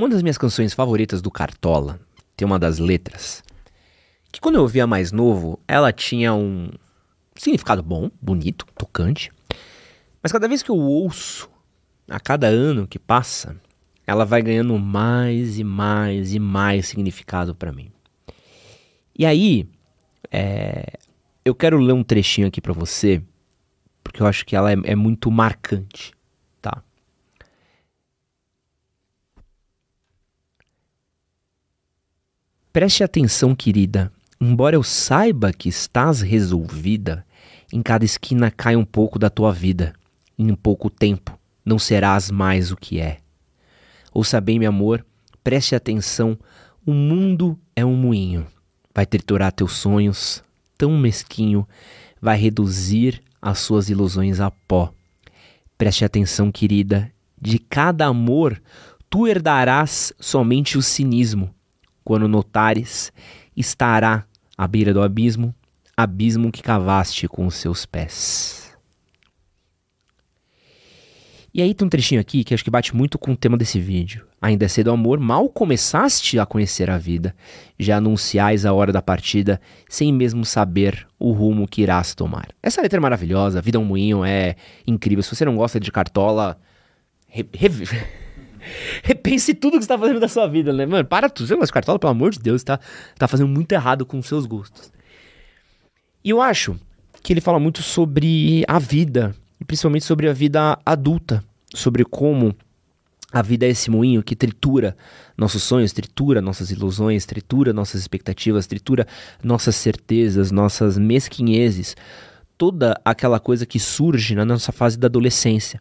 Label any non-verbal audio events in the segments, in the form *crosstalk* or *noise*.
Uma das minhas canções favoritas do Cartola tem uma das letras que quando eu ouvia mais novo, ela tinha um significado bom, bonito, tocante. Mas cada vez que eu ouço, a cada ano que passa, ela vai ganhando mais e mais e mais significado para mim. E aí, é, eu quero ler um trechinho aqui para você, porque eu acho que ela é, é muito marcante. Preste atenção, querida. Embora eu saiba que estás resolvida, em cada esquina cai um pouco da tua vida. Em pouco tempo não serás mais o que é. Ouça bem, meu amor, preste atenção. O mundo é um moinho. Vai triturar teus sonhos, tão mesquinho, vai reduzir as suas ilusões a pó. Preste atenção, querida. De cada amor, tu herdarás somente o cinismo quando notares, estará à beira do abismo, abismo que cavaste com os seus pés. E aí tem um trechinho aqui que acho que bate muito com o tema desse vídeo. Ainda é cedo amor, mal começaste a conhecer a vida, já anunciais a hora da partida, sem mesmo saber o rumo que irás tomar. Essa letra é maravilhosa, Vida é um Moinho é incrível. Se você não gosta de cartola, re, re, *laughs* *laughs* Repense tudo que você tá fazendo da sua vida, né? Mano, para tudo. Você não pelo amor de Deus, tá, tá fazendo muito errado com os seus gostos. E eu acho que ele fala muito sobre a vida, e principalmente sobre a vida adulta, sobre como a vida é esse moinho que tritura nossos sonhos, tritura nossas ilusões, tritura nossas expectativas, tritura nossas certezas, nossas mesquinhezes, toda aquela coisa que surge na nossa fase da adolescência.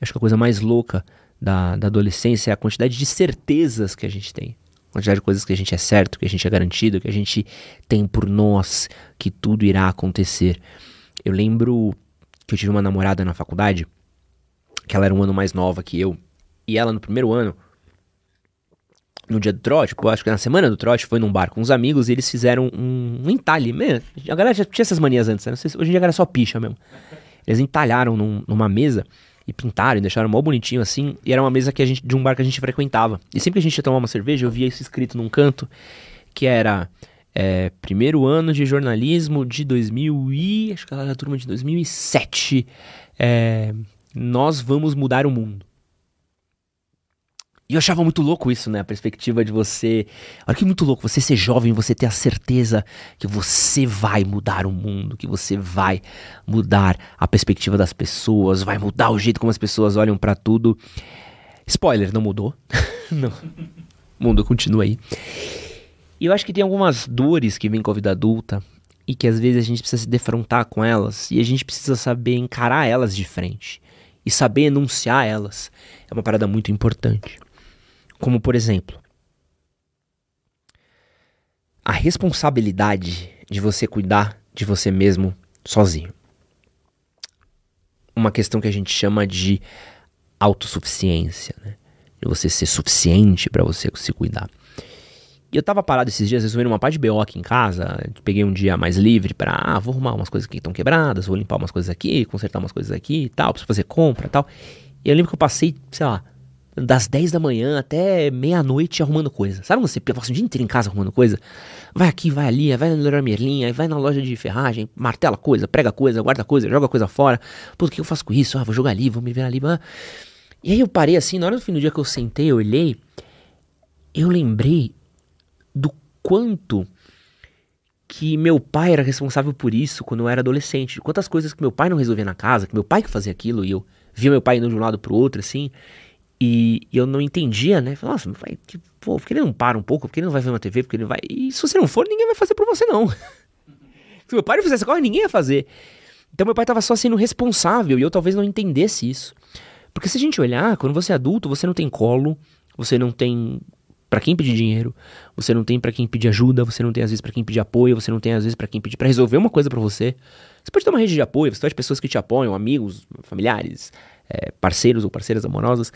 Acho que a coisa mais louca da, da adolescência é a quantidade de certezas que a gente tem. A quantidade de coisas que a gente é certo, que a gente é garantido, que a gente tem por nós, que tudo irá acontecer. Eu lembro que eu tive uma namorada na faculdade, que ela era um ano mais nova que eu, e ela no primeiro ano, no dia do trote, acho que na semana do trote, foi num bar com uns amigos e eles fizeram um, um entalhe. A galera já tinha essas manias antes, né? hoje em dia era só picha mesmo. Eles entalharam num, numa mesa e pintaram e deixaram mó bonitinho assim. E era uma mesa que a gente, de um bar que a gente frequentava. E sempre que a gente ia tomar uma cerveja, eu via isso escrito num canto, que era é, primeiro ano de jornalismo de 2000 e... acho que era da turma de 2007. É, nós vamos mudar o mundo. E eu achava muito louco isso, né? A perspectiva de você. Olha que muito louco, você ser jovem, você ter a certeza que você vai mudar o mundo, que você vai mudar a perspectiva das pessoas, vai mudar o jeito como as pessoas olham para tudo. Spoiler, não mudou. *laughs* não. O mundo continua aí. E eu acho que tem algumas dores que vêm com a vida adulta e que às vezes a gente precisa se defrontar com elas e a gente precisa saber encarar elas de frente e saber enunciar elas. É uma parada muito importante. Como, por exemplo, a responsabilidade de você cuidar de você mesmo sozinho. Uma questão que a gente chama de autossuficiência, né? De você ser suficiente para você se cuidar. E eu tava parado esses dias resolvendo uma parte de BO aqui em casa. Peguei um dia mais livre para, ah, vou arrumar umas coisas que estão quebradas, vou limpar umas coisas aqui, consertar umas coisas aqui e tal, preciso fazer compra e tal. E eu lembro que eu passei, sei lá, das 10 da manhã até meia-noite arrumando coisa. Sabe você passa o dia inteiro em casa arrumando coisa? Vai aqui, vai ali, vai na Leroy Merlin, vai na loja de ferragem, martela coisa, prega coisa, guarda coisa, joga coisa fora. Pô, o que eu faço com isso? Ah, vou jogar ali, vou me ver ali. E aí eu parei assim, na hora do fim do dia que eu sentei, eu olhei, eu lembrei do quanto que meu pai era responsável por isso quando eu era adolescente. Quantas coisas que meu pai não resolvia na casa, que meu pai que fazia aquilo e eu via meu pai indo de um lado pro outro assim. E, eu não entendia, né? Nossa, vai, tipo, pô, por que ele não para um pouco? Por que ele não vai ver uma TV? Porque ele vai. E se você não for, ninguém vai fazer por você, não. *laughs* se meu pai não fizesse coisa, ninguém ia fazer. Então meu pai tava só sendo responsável e eu talvez não entendesse isso. Porque se a gente olhar, quando você é adulto, você não tem colo, você não tem para quem pedir dinheiro, você não tem para quem pedir ajuda, você não tem às vezes para quem pedir apoio, você não tem às vezes para quem pedir para resolver uma coisa para você. Você pode ter uma rede de apoio, você pode ter pessoas que te apoiam, amigos, familiares, é, parceiros ou parceiras amorosas,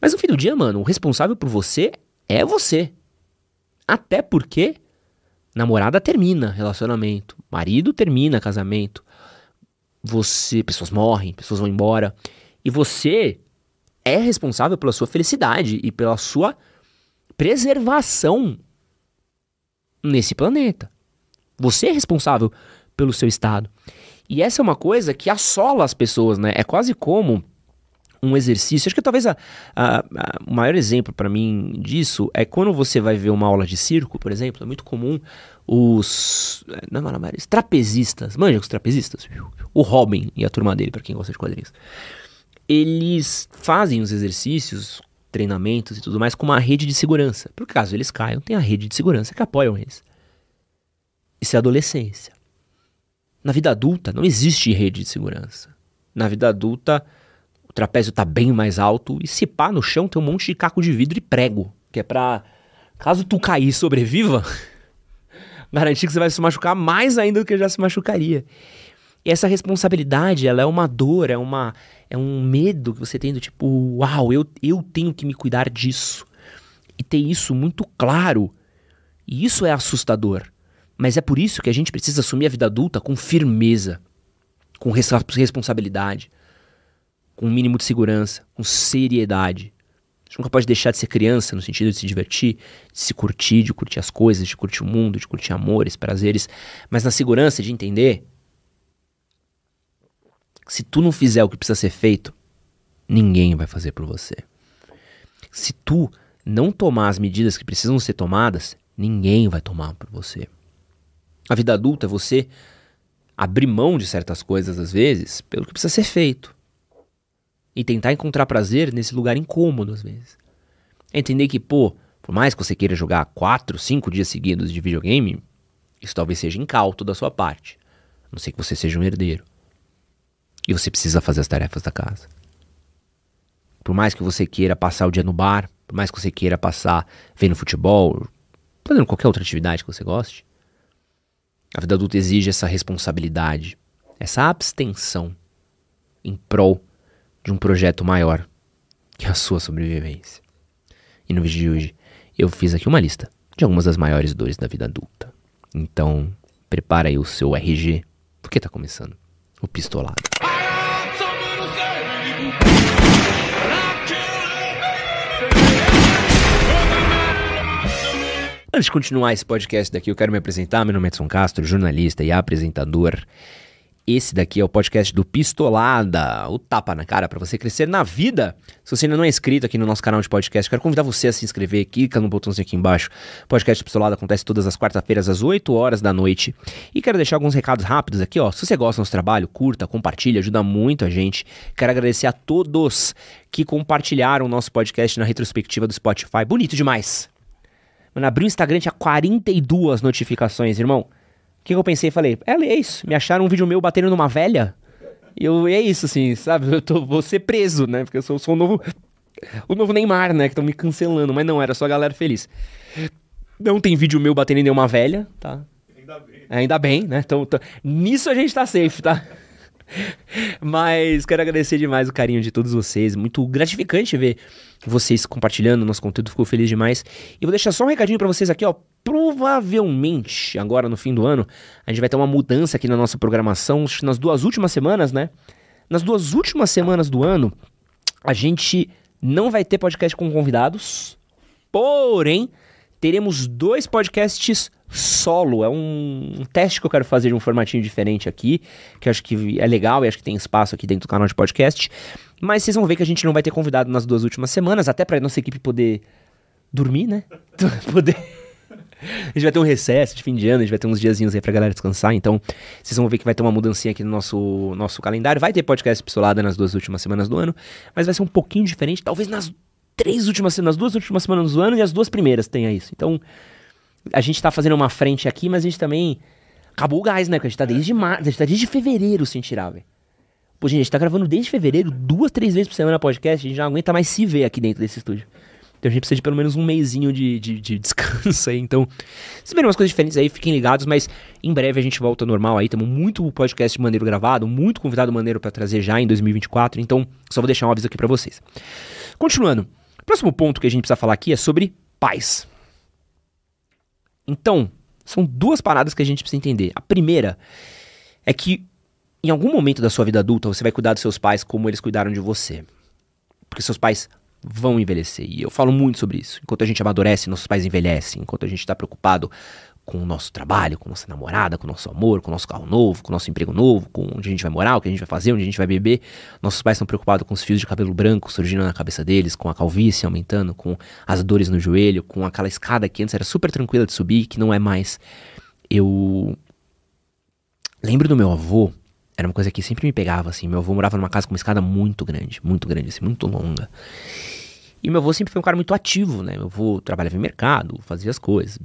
mas no fim do dia, mano, o responsável por você é você. Até porque namorada termina relacionamento, marido termina casamento. Você, pessoas morrem, pessoas vão embora, e você é responsável pela sua felicidade e pela sua preservação nesse planeta. Você é responsável pelo seu estado. E essa é uma coisa que assola as pessoas, né? É quase como um exercício. Acho que talvez a, a, a o maior exemplo para mim disso é quando você vai ver uma aula de circo, por exemplo. É muito comum os. Não, não, não, trapezistas. Manja os trapezistas? O Robin e a turma dele, para quem gosta de quadrinhos. Eles fazem os exercícios, treinamentos e tudo mais com uma rede de segurança. Por caso eles caiam, tem a rede de segurança que apoiam eles. Isso é adolescência. Na vida adulta não existe rede de segurança. Na vida adulta trapézio está bem mais alto e se pá no chão tem um monte de caco de vidro e prego, que é para caso tu cair e sobreviva, *laughs* garantir que você vai se machucar mais ainda do que já se machucaria. E essa responsabilidade, ela é uma dor, é uma é um medo que você tem do tipo, uau, eu, eu tenho que me cuidar disso. E ter isso muito claro. E isso é assustador. Mas é por isso que a gente precisa assumir a vida adulta com firmeza, com res responsabilidade, com um mínimo de segurança, com seriedade. Gente nunca pode deixar de ser criança no sentido de se divertir, de se curtir, de curtir as coisas, de curtir o mundo, de curtir amores, prazeres, mas na segurança de entender que se tu não fizer o que precisa ser feito, ninguém vai fazer por você. Se tu não tomar as medidas que precisam ser tomadas, ninguém vai tomar por você. A vida adulta é você abrir mão de certas coisas às vezes pelo que precisa ser feito. E tentar encontrar prazer nesse lugar incômodo às vezes. Entender que, pô, por mais que você queira jogar quatro, cinco dias seguidos de videogame, isso talvez seja incauto da sua parte. A não sei que você seja um herdeiro. E você precisa fazer as tarefas da casa. Por mais que você queira passar o dia no bar, por mais que você queira passar vendo futebol, fazendo qualquer outra atividade que você goste, a vida adulta exige essa responsabilidade, essa abstenção em prol de um projeto maior que a sua sobrevivência. E no vídeo de hoje eu fiz aqui uma lista de algumas das maiores dores da vida adulta. Então, prepara aí o seu RG, porque tá começando o pistolado. Antes de continuar esse podcast daqui, eu quero me apresentar. Meu nome é Edson Castro, jornalista e apresentador. Esse daqui é o podcast do Pistolada, o tapa na cara para você crescer na vida. Se você ainda não é inscrito aqui no nosso canal de podcast, quero convidar você a se inscrever. Clica no botãozinho aqui embaixo. O podcast Pistolada acontece todas as quartas-feiras às 8 horas da noite. E quero deixar alguns recados rápidos aqui, ó. Se você gosta do nosso trabalho, curta, compartilha, ajuda muito a gente. Quero agradecer a todos que compartilharam o nosso podcast na retrospectiva do Spotify. Bonito demais. Mano, abri o Instagram, tinha 42 notificações, irmão. O que, que eu pensei? Falei, é, é isso. Me acharam um vídeo meu batendo numa velha. E eu, é isso, assim, sabe? Eu tô, vou ser preso, né? Porque eu sou, sou o novo. O novo Neymar, né? Que estão me cancelando. Mas não, era só a galera feliz. Não tem vídeo meu batendo em nenhuma velha, tá? Ainda bem. Ainda bem, né? Então, tô... nisso a gente tá safe, tá? Mas quero agradecer demais o carinho de todos vocês. Muito gratificante ver vocês compartilhando nosso conteúdo, ficou feliz demais. E vou deixar só um recadinho para vocês aqui, ó. Provavelmente, agora no fim do ano, a gente vai ter uma mudança aqui na nossa programação nas duas últimas semanas, né? Nas duas últimas semanas do ano, a gente não vai ter podcast com convidados, porém, teremos dois podcasts solo. É um, teste que eu quero fazer de um formatinho diferente aqui, que acho que é legal e acho que tem espaço aqui dentro do canal de podcast. Mas vocês vão ver que a gente não vai ter convidado nas duas últimas semanas, até para nossa equipe poder dormir, né? *laughs* poder. A gente vai ter um recesso de fim de ano, a gente vai ter uns diazinhos aí pra galera descansar, então vocês vão ver que vai ter uma mudancinha aqui no nosso, nosso calendário. Vai ter podcast pistolada nas duas últimas semanas do ano, mas vai ser um pouquinho diferente, talvez nas três últimas nas duas últimas semanas do ano e as duas primeiras tenha isso. Então, a gente tá fazendo uma frente aqui, mas a gente também. Acabou o gás, né? Porque a gente tá desde março, a gente tá desde fevereiro sem tirar, velho. Pô, gente, a gente tá gravando desde fevereiro, duas, três vezes por semana podcast, a gente não aguenta mais se ver aqui dentro desse estúdio. Então a gente precisa de pelo menos um mêsinho de, de, de *laughs* descanso aí. Então, se verem umas coisas diferentes aí, fiquem ligados, mas em breve a gente volta normal aí. Temos muito podcast maneiro gravado, muito convidado maneiro para trazer já em 2024. Então, só vou deixar um aviso aqui para vocês. Continuando. Próximo ponto que a gente precisa falar aqui é sobre pais. Então, são duas paradas que a gente precisa entender. A primeira é que em algum momento da sua vida adulta você vai cuidar dos seus pais como eles cuidaram de você. Porque seus pais vão envelhecer. E eu falo muito sobre isso. Enquanto a gente amadurece, nossos pais envelhecem. Enquanto a gente está preocupado com o nosso trabalho, com nossa namorada, com nosso amor, com nosso carro novo, com nosso emprego novo, com onde a gente vai morar, o que a gente vai fazer, onde a gente vai beber. Nossos pais estão preocupados com os fios de cabelo branco surgindo na cabeça deles, com a calvície aumentando, com as dores no joelho, com aquela escada que antes era super tranquila de subir, que não é mais. Eu lembro do meu avô, era uma coisa que sempre me pegava assim. Meu avô morava numa casa com uma escada muito grande, muito grande, assim, muito longa. E meu avô sempre foi um cara muito ativo, né? Meu avô trabalhava em mercado, fazia as coisas.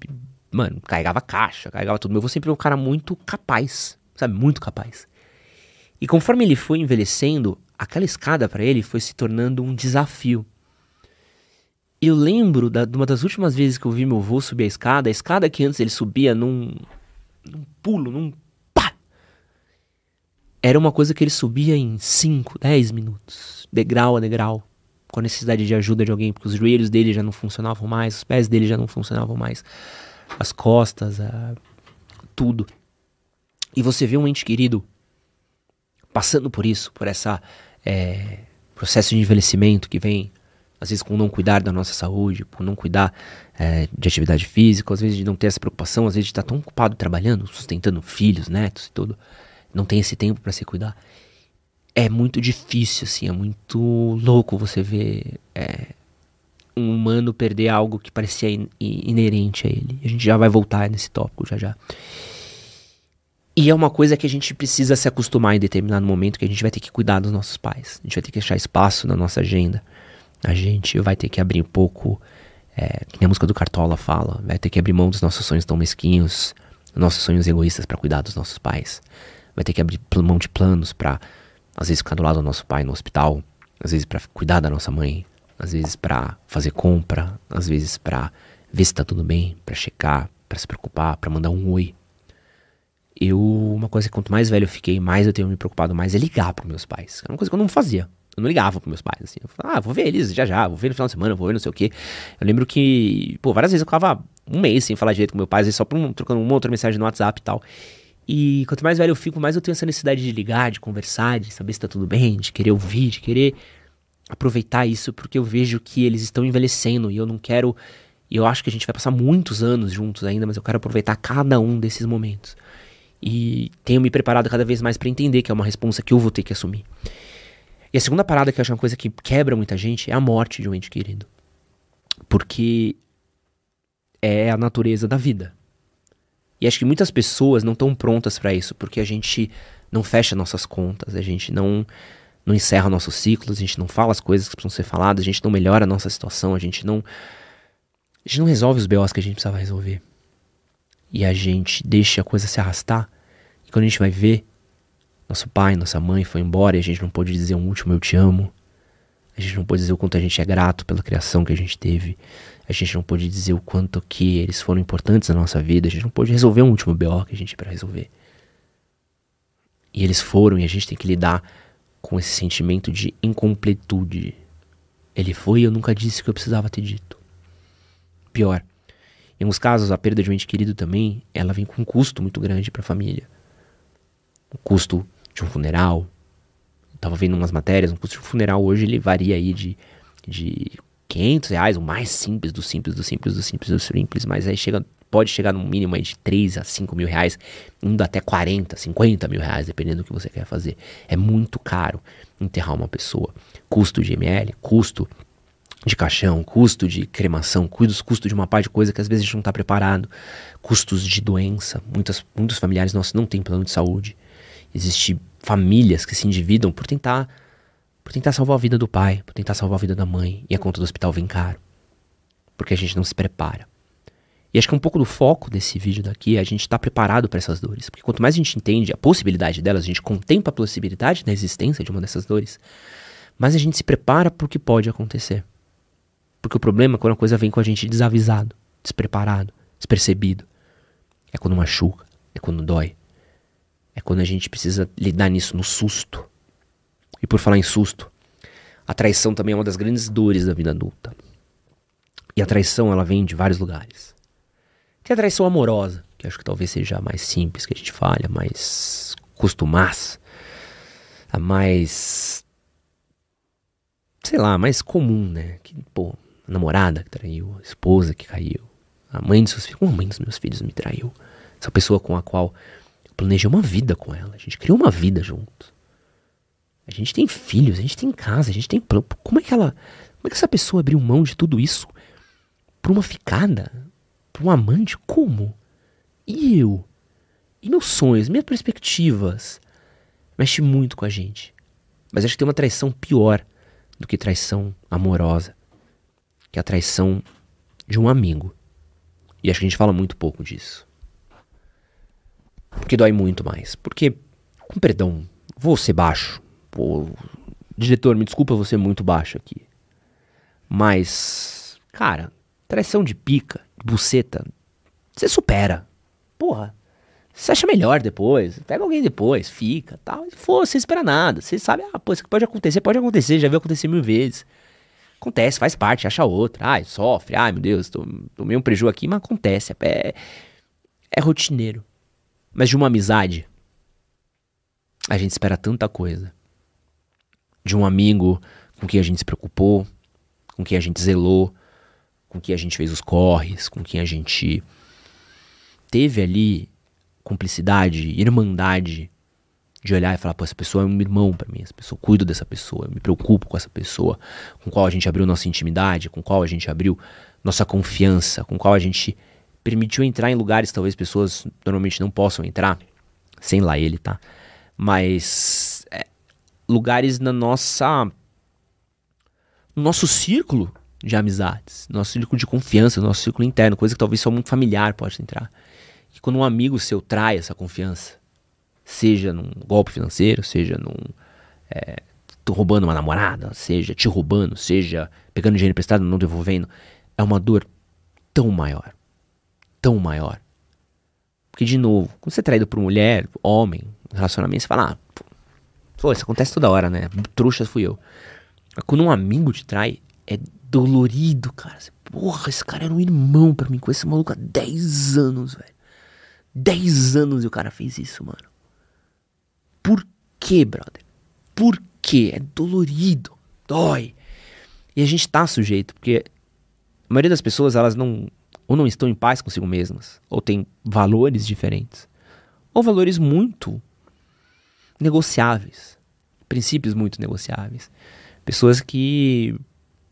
Mano, carregava caixa, carregava tudo. Meu avô sempre foi um cara muito capaz, sabe? Muito capaz. E conforme ele foi envelhecendo, aquela escada para ele foi se tornando um desafio. Eu lembro da, de uma das últimas vezes que eu vi meu avô subir a escada, a escada que antes ele subia num, num pulo, num era uma coisa que ele subia em 5, 10 minutos, degrau a degrau, com a necessidade de ajuda de alguém, porque os joelhos dele já não funcionavam mais, os pés dele já não funcionavam mais, as costas, a... tudo. E você vê um ente querido passando por isso, por essa é, processo de envelhecimento que vem, às vezes com não cuidar da nossa saúde, por não cuidar é, de atividade física, às vezes de não ter essa preocupação, às vezes de estar tão ocupado trabalhando, sustentando filhos, netos e tudo não tem esse tempo para se cuidar. É muito difícil, assim, é muito louco você ver é, um humano perder algo que parecia in inerente a ele. A gente já vai voltar nesse tópico já já. E é uma coisa que a gente precisa se acostumar em determinado momento, que a gente vai ter que cuidar dos nossos pais. A gente vai ter que deixar espaço na nossa agenda. A gente vai ter que abrir um pouco, é, que nem a música do Cartola fala, vai ter que abrir mão dos nossos sonhos tão mesquinhos, nossos sonhos egoístas para cuidar dos nossos pais vai ter que abrir mão de planos para, às vezes, ficar do lado do nosso pai no hospital, às vezes para cuidar da nossa mãe, às vezes para fazer compra, às vezes para ver se tá tudo bem, para checar, para se preocupar, para mandar um oi. Eu, uma coisa que quanto mais velho eu fiquei, mais eu tenho me preocupado mais é ligar para meus pais. Era uma coisa que eu não fazia. Eu não ligava para meus pais, assim. Eu falava, ah, vou ver eles já já, vou ver no final de semana, vou ver não sei o quê. Eu lembro que, pô, várias vezes eu ficava um mês sem falar direito com meu pai, às vezes só um, trocando uma outra mensagem no WhatsApp e tal. E quanto mais velho eu fico, mais eu tenho essa necessidade de ligar, de conversar, de saber se tá tudo bem, de querer ouvir, de querer aproveitar isso, porque eu vejo que eles estão envelhecendo e eu não quero. E eu acho que a gente vai passar muitos anos juntos ainda, mas eu quero aproveitar cada um desses momentos. E tenho me preparado cada vez mais para entender que é uma responsa que eu vou ter que assumir. E a segunda parada que eu acho uma coisa que quebra muita gente é a morte de um ente querido. Porque é a natureza da vida. E acho que muitas pessoas não estão prontas para isso, porque a gente não fecha nossas contas, a gente não não encerra nossos ciclos, a gente não fala as coisas que precisam ser faladas, a gente não melhora a nossa situação, a gente não a gente não resolve os BOs que a gente precisava resolver. E a gente deixa a coisa se arrastar. E quando a gente vai ver, nosso pai, nossa mãe foi embora e a gente não pôde dizer um último eu te amo. A gente não pôde dizer o quanto a gente é grato pela criação que a gente teve. A gente não pôde dizer o quanto que eles foram importantes na nossa vida. A gente não pôde resolver um último BO que a gente tinha para resolver. E eles foram e a gente tem que lidar com esse sentimento de incompletude. Ele foi e eu nunca disse o que eu precisava ter dito. Pior, em alguns casos a perda de um ente querido também, ela vem com um custo muito grande para a família. O custo de um funeral. Tava vendo umas matérias, um custo de funeral hoje ele varia aí de, de 500 reais, o mais simples do simples, do simples, do simples, do simples, mas aí chega, pode chegar no mínimo aí de 3 a 5 mil reais, indo até 40, 50 mil reais, dependendo do que você quer fazer. É muito caro enterrar uma pessoa. Custo de ML, custo de caixão, custo de cremação, custo de uma parte de coisa que às vezes a gente não está preparado, custos de doença. Muitas, muitos familiares nossos não têm plano de saúde. Existem famílias que se endividam por tentar por tentar salvar a vida do pai, por tentar salvar a vida da mãe, e a conta do hospital vem caro. Porque a gente não se prepara. E acho que um pouco do foco desse vídeo daqui é a gente estar tá preparado para essas dores. Porque quanto mais a gente entende a possibilidade delas, a gente contempla a possibilidade da existência de uma dessas dores, mais a gente se prepara para o que pode acontecer. Porque o problema é quando a coisa vem com a gente desavisado, despreparado, despercebido. É quando machuca, é quando dói. É quando a gente precisa lidar nisso no susto. E por falar em susto, a traição também é uma das grandes dores da vida adulta. E a traição ela vem de vários lugares. Tem a traição amorosa, que acho que talvez seja a mais simples que a gente fale, a mais costumaz, a mais sei lá, mais comum, né? Que, pô, a namorada que traiu, a esposa que caiu, a mãe dos seus filhos, como a mãe dos meus filhos me traiu. Essa pessoa com a qual planejei uma vida com ela, a gente criou uma vida juntos. A gente tem filhos, a gente tem casa, a gente tem plano. Como é que ela, como é que essa pessoa abriu mão de tudo isso por uma ficada, por um amante? Como? E eu? E meus sonhos, minhas perspectivas? Mexe muito com a gente. Mas acho que tem uma traição pior do que traição amorosa, que é a traição de um amigo. E acho que a gente fala muito pouco disso. Porque dói muito mais. Porque, com perdão, vou ser baixo. Pô, diretor, me desculpa você muito baixo aqui. Mas, cara, traição de pica, de buceta, você supera. Porra. Você acha melhor depois, pega alguém depois, fica, tal. E for, você espera nada. Você sabe, ah, pô, isso pode acontecer, pode acontecer, já viu acontecer mil vezes. Acontece, faz parte, acha outra. Ai, sofre, ai meu Deus, tomei um prejuízo aqui, mas acontece. É, é rotineiro. Mas de uma amizade, a gente espera tanta coisa. De um amigo com quem a gente se preocupou, com quem a gente zelou, com quem a gente fez os corres, com quem a gente teve ali cumplicidade, irmandade de olhar e falar, pô, essa pessoa é um irmão para mim, essa pessoa cuido dessa pessoa, eu me preocupo com essa pessoa, com qual a gente abriu nossa intimidade, com qual a gente abriu nossa confiança, com qual a gente permitiu entrar em lugares que talvez pessoas normalmente não possam entrar, sem lá ele, tá? Mas é, lugares na nossa no nosso círculo de amizades, nosso círculo de confiança, nosso círculo interno, coisa que talvez só um familiar pode entrar que quando um amigo seu trai essa confiança, seja num golpe financeiro, seja num. É, roubando uma namorada, seja te roubando, seja pegando dinheiro emprestado e não devolvendo, é uma dor tão maior. Tão maior. Porque, de novo, quando você é traído por mulher, homem, relacionamento, você fala, ah, pô, isso acontece toda hora, né? Trouxa fui eu. Quando um amigo te trai, é dolorido, cara. Você, porra, esse cara era um irmão para mim, com esse maluco há 10 anos, velho. 10 anos e o cara fez isso, mano. Por quê, brother? Por quê? É dolorido. Dói. E a gente tá sujeito, porque a maioria das pessoas, elas não. Ou não estão em paz consigo mesmas, ou tem valores diferentes, ou valores muito negociáveis. Princípios muito negociáveis. Pessoas que,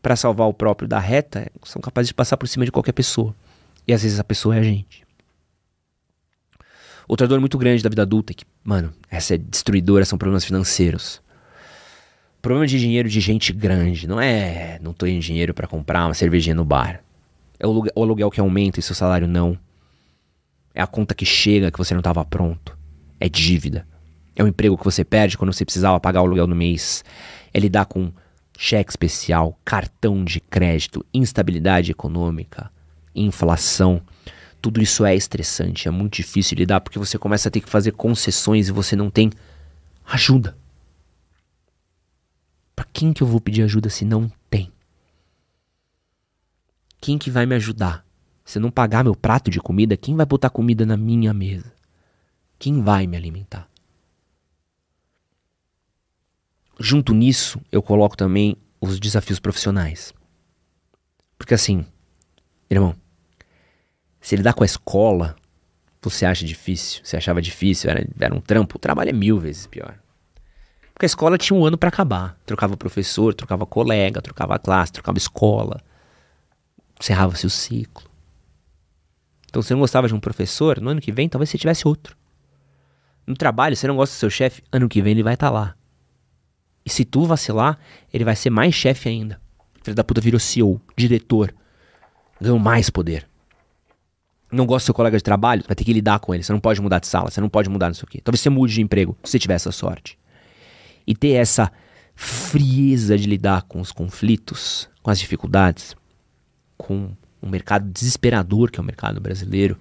para salvar o próprio da reta, são capazes de passar por cima de qualquer pessoa. E às vezes a pessoa é a gente. Outra dor muito grande da vida adulta, é que, mano, essa é destruidora, são problemas financeiros. Problema de dinheiro de gente grande. Não é não tô em dinheiro para comprar uma cervejinha no bar. É o, aluguel que aumenta e seu salário não. É a conta que chega que você não estava pronto. É dívida. É o emprego que você perde quando você precisava pagar o aluguel no mês. É lidar com cheque especial, cartão de crédito, instabilidade econômica, inflação. Tudo isso é estressante, é muito difícil lidar porque você começa a ter que fazer concessões e você não tem ajuda. Para quem que eu vou pedir ajuda se não tem? Quem que vai me ajudar? Se eu não pagar meu prato de comida, quem vai botar comida na minha mesa? Quem vai me alimentar? Junto nisso, eu coloco também os desafios profissionais. Porque assim, irmão, se lidar com a escola, você acha difícil, você achava difícil, era, era um trampo, o trabalho é mil vezes pior. Porque a escola tinha um ano para acabar. Trocava professor, trocava colega, trocava classe, trocava escola. Encerrava-se o ciclo. Então, se você não gostava de um professor, no ano que vem talvez você tivesse outro. No trabalho, você não gosta do seu chefe, ano que vem ele vai estar tá lá. E se tu vacilar, ele vai ser mais chefe ainda. Filho da puta virou CEO, diretor. Ganhou mais poder não gosta do seu colega de trabalho, vai ter que lidar com ele. Você não pode mudar de sala, você não pode mudar nisso aqui. Talvez você mude de emprego, se você tiver essa sorte. E ter essa frieza de lidar com os conflitos, com as dificuldades, com um mercado desesperador que é o mercado brasileiro,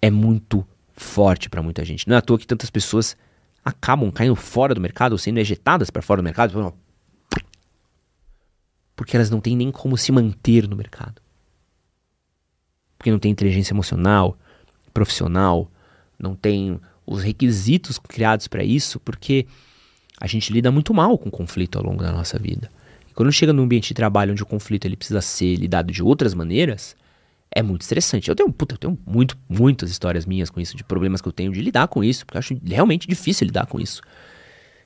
é muito forte para muita gente. Não é à toa que tantas pessoas acabam caindo fora do mercado, ou sendo ejetadas para fora do mercado, porque elas não têm nem como se manter no mercado porque não tem inteligência emocional, profissional, não tem os requisitos criados para isso, porque a gente lida muito mal com conflito ao longo da nossa vida. Quando chega num ambiente de trabalho onde o conflito ele precisa ser lidado de outras maneiras, é muito estressante. Eu tenho, puta, eu tenho muito, muitas histórias minhas com isso, de problemas que eu tenho de lidar com isso, porque eu acho realmente difícil lidar com isso.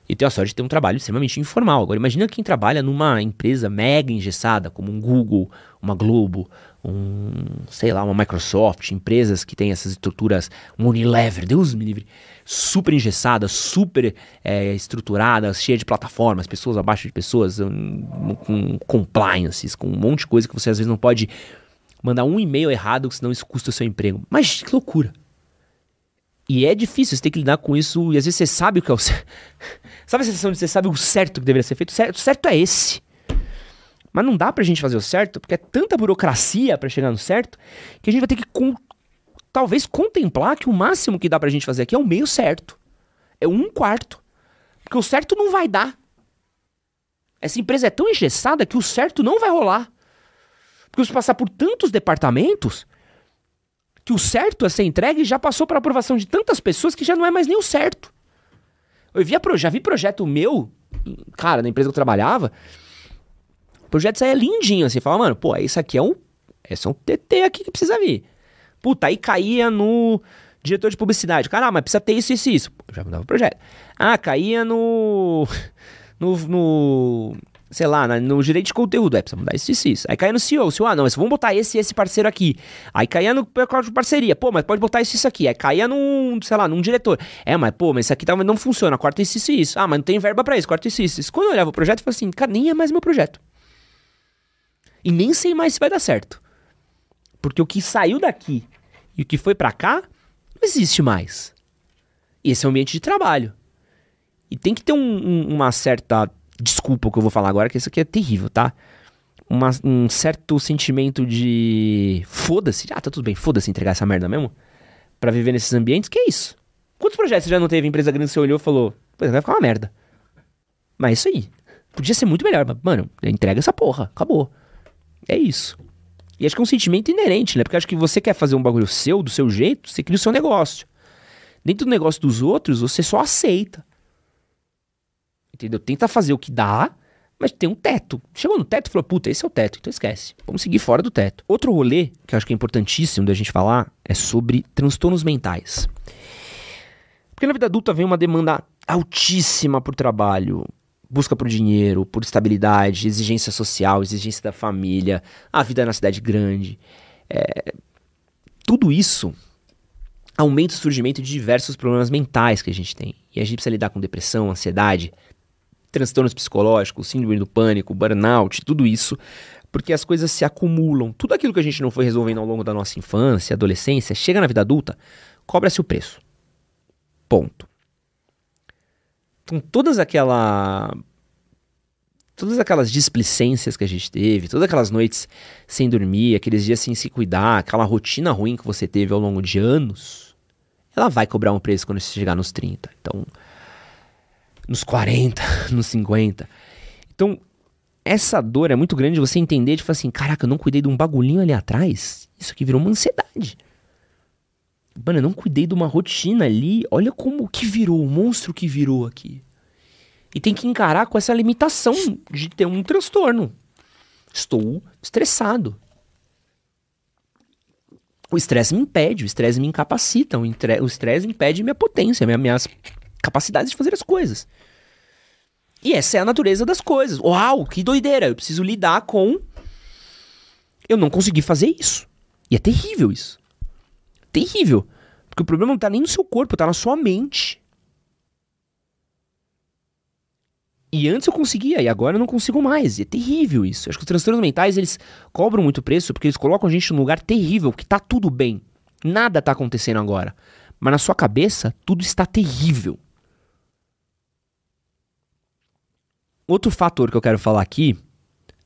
E tenho a sorte de ter um trabalho extremamente informal. Agora, imagina quem trabalha numa empresa mega engessada, como um Google, uma Globo, um, sei lá, uma Microsoft, empresas que têm essas estruturas, um Unilever, Deus me livre, super engessadas, super é, estruturadas, cheia de plataformas, pessoas abaixo de pessoas, um, com compliances, com um monte de coisa que você às vezes não pode mandar um e-mail errado, senão isso custa o seu emprego. Mas que loucura! E é difícil, você tem que lidar com isso, e às vezes você sabe o que é o certo. *laughs* sabe a sensação de você sabe o certo que deveria ser feito? O certo, certo é esse. Mas não dá pra gente fazer o certo, porque é tanta burocracia para chegar no certo, que a gente vai ter que com, talvez contemplar que o máximo que dá pra gente fazer aqui é o meio certo. É um quarto. Porque o certo não vai dar. Essa empresa é tão engessada que o certo não vai rolar. Porque se passar por tantos departamentos, que o certo a ser entregue já passou para aprovação de tantas pessoas que já não é mais nem o certo. Eu via, já vi projeto meu, cara, na empresa que eu trabalhava, projeto saía lindinho, assim, falava, mano, pô, isso aqui é um, esse é um TT aqui que precisa vir. Puta, aí caía no diretor de publicidade, cara, ah, mas precisa ter isso, isso e isso. Já mudava o projeto. Ah, caía no, *laughs* no, no sei lá, no direito de conteúdo, é, precisa mudar isso, isso, isso. Aí caía no CEO, CEO, ah, não, mas vamos botar esse esse parceiro aqui. Aí caía no de parceria, pô, mas pode botar isso, isso aqui. Aí caía num, sei lá, num diretor. É, mas pô, mas isso aqui tá, não funciona, corta isso, isso, isso. Ah, mas não tem verba pra isso, corta isso, isso. Quando eu olhava o projeto, eu falei assim, cara, nem é mais meu projeto. E nem sei mais se vai dar certo. Porque o que saiu daqui e o que foi para cá, não existe mais. Esse é o ambiente de trabalho. E tem que ter um, um, uma certa Desculpa o que eu vou falar agora, que isso aqui é terrível, tá? Uma, um certo sentimento de. Foda-se. Ah, tá tudo bem, foda-se entregar essa merda mesmo. para viver nesses ambientes, que é isso? Quantos projetos você já não teve empresa grande que você olhou e falou, pois vai ficar uma merda. Mas é isso aí. Podia ser muito melhor, mas, mano, entrega essa porra, acabou. É isso. E acho que é um sentimento inerente, né? Porque acho que você quer fazer um bagulho seu, do seu jeito, você cria o seu negócio. Dentro do negócio dos outros, você só aceita. Entendeu? Tenta fazer o que dá, mas tem um teto. Chegou no teto e falou, puta, esse é o teto, então esquece. Vamos seguir fora do teto. Outro rolê, que eu acho que é importantíssimo da gente falar, é sobre transtornos mentais. Porque na vida adulta vem uma demanda altíssima por trabalho, busca por dinheiro, por estabilidade, exigência social, exigência da família, a vida na cidade grande. É... Tudo isso aumenta o surgimento de diversos problemas mentais que a gente tem. E a gente precisa lidar com depressão, ansiedade, transtornos psicológicos, síndrome do pânico, burnout, tudo isso, porque as coisas se acumulam. Tudo aquilo que a gente não foi resolvendo ao longo da nossa infância, adolescência, chega na vida adulta, cobra-se o preço. Ponto. Então, todas aquela todas aquelas displicências que a gente teve, todas aquelas noites sem dormir, aqueles dias sem se cuidar, aquela rotina ruim que você teve ao longo de anos, ela vai cobrar um preço quando você chegar nos 30. Então, nos 40, *laughs* nos 50. Então, essa dor é muito grande de você entender, de falar assim, caraca, eu não cuidei de um bagulhinho ali atrás, isso aqui virou uma ansiedade. Mano, eu não cuidei de uma rotina ali, olha como que virou, o monstro que virou aqui. E tem que encarar com essa limitação de ter um transtorno. Estou estressado. O estresse me impede, o estresse me incapacita, o estresse impede minha potência, minhas capacidades de fazer as coisas. E essa é a natureza das coisas. Uau, que doideira! Eu preciso lidar com. Eu não consegui fazer isso. E é terrível isso. Terrível. Porque o problema não tá nem no seu corpo, tá na sua mente. E antes eu conseguia, e agora eu não consigo mais. E é terrível isso. Acho que os transtornos mentais, eles cobram muito preço porque eles colocam a gente num lugar terrível, que tá tudo bem. Nada tá acontecendo agora. Mas na sua cabeça, tudo está terrível. Outro fator que eu quero falar aqui,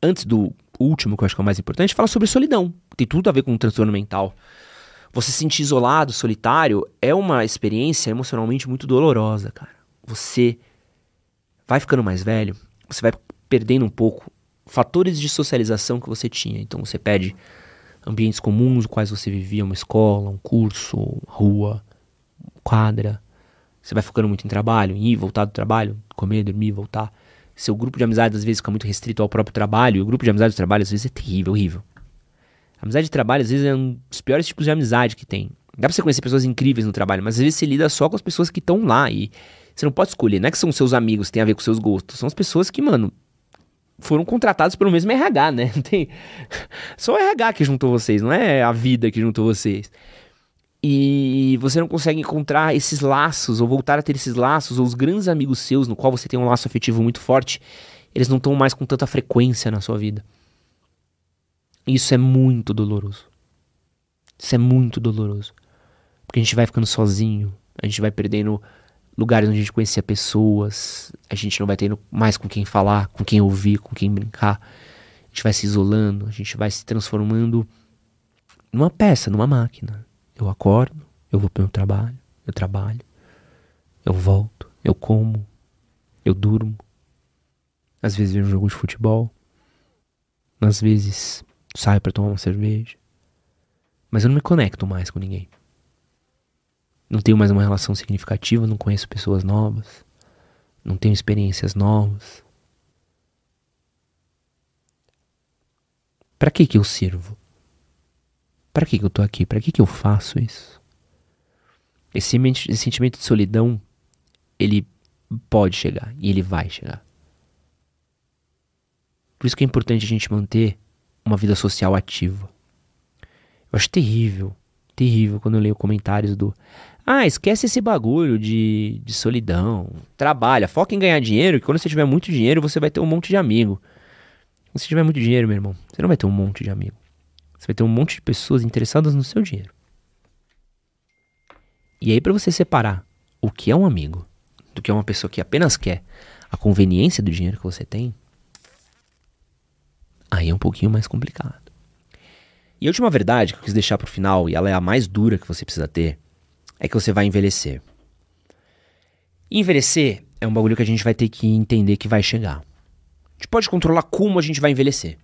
antes do último, que eu acho que é o mais importante, fala sobre solidão. Tem tudo a ver com um transtorno mental. Você se sentir isolado, solitário, é uma experiência emocionalmente muito dolorosa, cara. Você vai ficando mais velho, você vai perdendo um pouco fatores de socialização que você tinha. Então você perde ambientes comuns nos quais você vivia, uma escola, um curso, rua, quadra. Você vai focando muito em trabalho, em ir, voltar do trabalho, comer, dormir, voltar. Seu grupo de amizades às vezes fica muito restrito ao próprio trabalho, e o grupo de amizades do trabalho às vezes é terrível, horrível. Amizade de trabalho às vezes é um dos piores tipos de amizade que tem. Dá pra você conhecer pessoas incríveis no trabalho, mas às vezes você lida só com as pessoas que estão lá e você não pode escolher. Não é que são seus amigos, tem a ver com seus gostos. São as pessoas que, mano, foram contratados pelo mesmo RH, né? *laughs* Tem... *laughs* Só o RH que juntou vocês, não é a vida que juntou vocês. E você não consegue encontrar esses laços, ou voltar a ter esses laços, ou os grandes amigos seus, no qual você tem um laço afetivo muito forte, eles não estão mais com tanta frequência na sua vida. Isso é muito doloroso. Isso é muito doloroso. Porque a gente vai ficando sozinho, a gente vai perdendo lugares onde a gente conhecia pessoas, a gente não vai tendo mais com quem falar, com quem ouvir, com quem brincar. A gente vai se isolando, a gente vai se transformando numa peça, numa máquina. Eu acordo, eu vou para o meu trabalho, eu trabalho, eu volto, eu como, eu durmo. Às vezes vejo um jogo de futebol, às vezes saio para tomar uma cerveja. Mas eu não me conecto mais com ninguém. Não tenho mais uma relação significativa, não conheço pessoas novas, não tenho experiências novas. Para que que eu sirvo? Para que que eu tô aqui? Para que que eu faço isso? Esse, esse sentimento de solidão, ele pode chegar e ele vai chegar. Por isso que é importante a gente manter uma vida social ativa. Eu acho terrível, terrível quando eu leio comentários do ah, esquece esse bagulho de, de solidão. Trabalha, foca em ganhar dinheiro, que quando você tiver muito dinheiro, você vai ter um monte de amigo. Se você tiver muito dinheiro, meu irmão, você não vai ter um monte de amigo. Você vai ter um monte de pessoas interessadas no seu dinheiro. E aí, para você separar o que é um amigo do que é uma pessoa que apenas quer a conveniência do dinheiro que você tem, aí é um pouquinho mais complicado. E a última verdade que eu quis deixar pro final, e ela é a mais dura que você precisa ter, é que você vai envelhecer. Envelhecer é um bagulho que a gente vai ter que entender que vai chegar. A gente pode controlar como a gente vai envelhecer.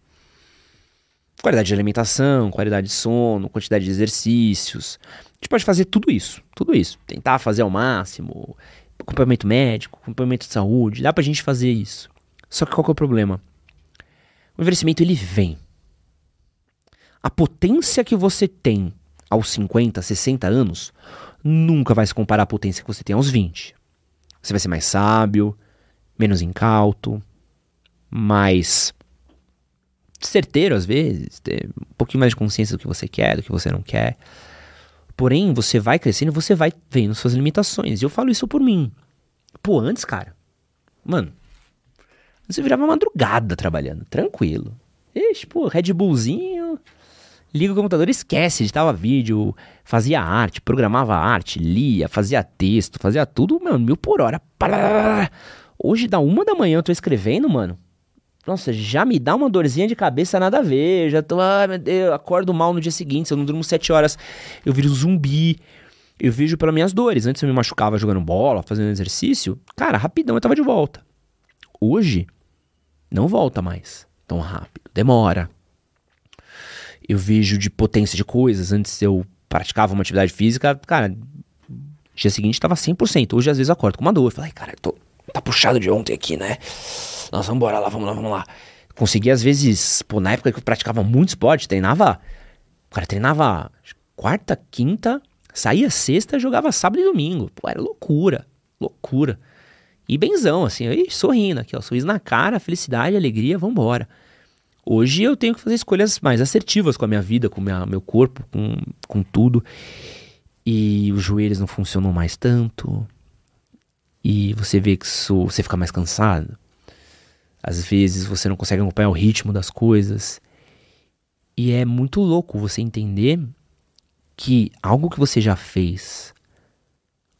Qualidade de alimentação, qualidade de sono, quantidade de exercícios. A gente pode fazer tudo isso, tudo isso. Tentar fazer ao máximo, acompanhamento médico, acompanhamento de saúde, dá pra gente fazer isso. Só que qual que é o problema? O envelhecimento ele vem. A potência que você tem aos 50, 60 anos nunca vai se comparar à potência que você tem aos 20. Você vai ser mais sábio, menos incauto, mais certeiro às vezes, ter um pouquinho mais de consciência do que você quer, do que você não quer. Porém, você vai crescendo você vai vendo suas limitações. E eu falo isso por mim. Pô, antes, cara, mano, você virava madrugada trabalhando, tranquilo. Ixi, pô, Red Bullzinho, liga o computador, esquece, editava vídeo, fazia arte, programava arte, lia, fazia texto, fazia tudo, mano, mil por hora. Hoje, da uma da manhã, eu tô escrevendo, mano. Nossa, já me dá uma dorzinha de cabeça nada a ver. Já tô, ai meu Deus, acordo mal no dia seguinte. Se eu não durmo sete horas, eu viro zumbi. Eu vejo pelas minhas dores. Antes eu me machucava jogando bola, fazendo exercício. Cara, rapidão eu tava de volta. Hoje, não volta mais tão rápido. Demora eu vejo de potência de coisas. Antes eu praticava uma atividade física, cara, dia seguinte tava 100%. Hoje às vezes acordo com uma dor. Falei, cara, tô, tá puxado de ontem aqui, né? Nossa, vamos embora lá, vamos lá, vamos lá. Consegui às vezes, pô, na época que eu praticava muito esporte, treinava, cara, treinava quarta, quinta, saía sexta, jogava sábado e domingo. Pô, era loucura, loucura. E benzão, assim, aí sorrindo aqui, ó, sorriso na cara, felicidade, alegria, vambora. Hoje eu tenho que fazer escolhas mais assertivas com a minha vida, com o meu corpo, com, com tudo. E os joelhos não funcionam mais tanto. E você vê que isso, você fica mais cansado. Às vezes você não consegue acompanhar o ritmo das coisas. E é muito louco você entender que algo que você já fez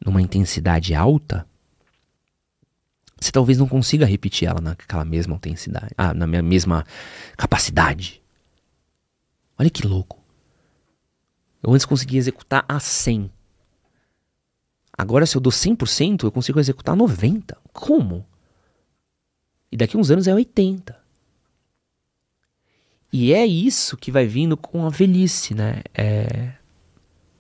numa intensidade alta você talvez não consiga repetir ela naquela mesma intensidade, ah, na mesma capacidade. Olha que louco. Eu antes conseguia executar a 100. Agora, se eu dou 100%, eu consigo executar 90%. Como? E daqui a uns anos é 80%. E é isso que vai vindo com a velhice, né? É...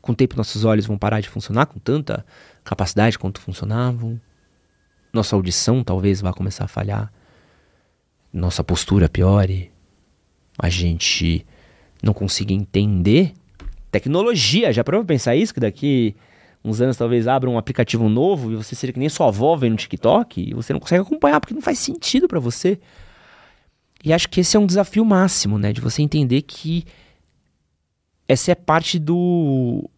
Com o tempo, nossos olhos vão parar de funcionar com tanta capacidade quanto funcionavam nossa audição talvez vá começar a falhar. nossa postura piore, a gente não consiga entender tecnologia. Já para pensar isso? Que daqui uns anos talvez abra um aplicativo novo e você seja que nem sua avó vem no TikTok e você não consegue acompanhar porque não faz sentido para você. E acho que esse é um desafio máximo, né? De você entender que essa é parte do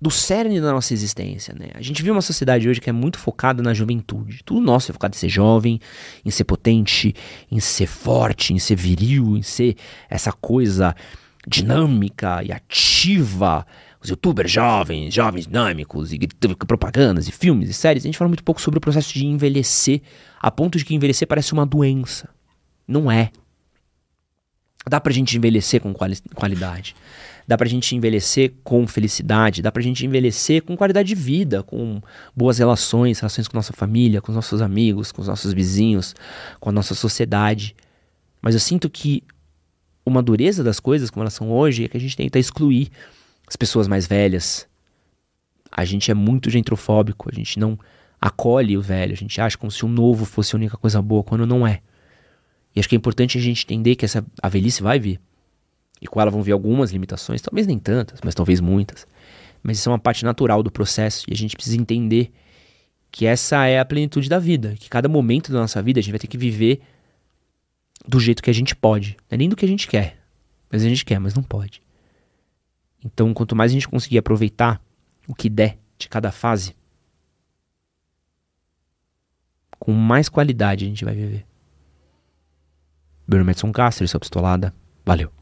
do cerne da nossa existência, né? A gente vive uma sociedade hoje que é muito focada na juventude. Tudo nosso é focado em ser jovem, em ser potente, em ser forte, em ser viril, em ser essa coisa dinâmica e ativa. Os youtubers jovens, jovens dinâmicos, e propagandas, e filmes, e séries. A gente fala muito pouco sobre o processo de envelhecer, a ponto de que envelhecer parece uma doença. Não é. Dá pra gente envelhecer com quali qualidade. Dá pra gente envelhecer com felicidade. Dá pra gente envelhecer com qualidade de vida, com boas relações, relações com nossa família, com os nossos amigos, com os nossos vizinhos, com a nossa sociedade. Mas eu sinto que uma dureza das coisas, como elas são hoje, é que a gente tenta excluir as pessoas mais velhas. A gente é muito gentrofóbico, a gente não acolhe o velho, a gente acha como se o novo fosse a única coisa boa, quando não é. E acho que é importante a gente entender que essa, a velhice vai vir. E com ela vão vir algumas limitações, talvez nem tantas, mas talvez muitas. Mas isso é uma parte natural do processo e a gente precisa entender que essa é a plenitude da vida, que cada momento da nossa vida a gente vai ter que viver do jeito que a gente pode. Não é nem do que a gente quer. Mas a gente quer, mas não pode. Então, quanto mais a gente conseguir aproveitar o que der de cada fase, com mais qualidade a gente vai viver. Bruno Madison Castro, sua pistolada. Valeu.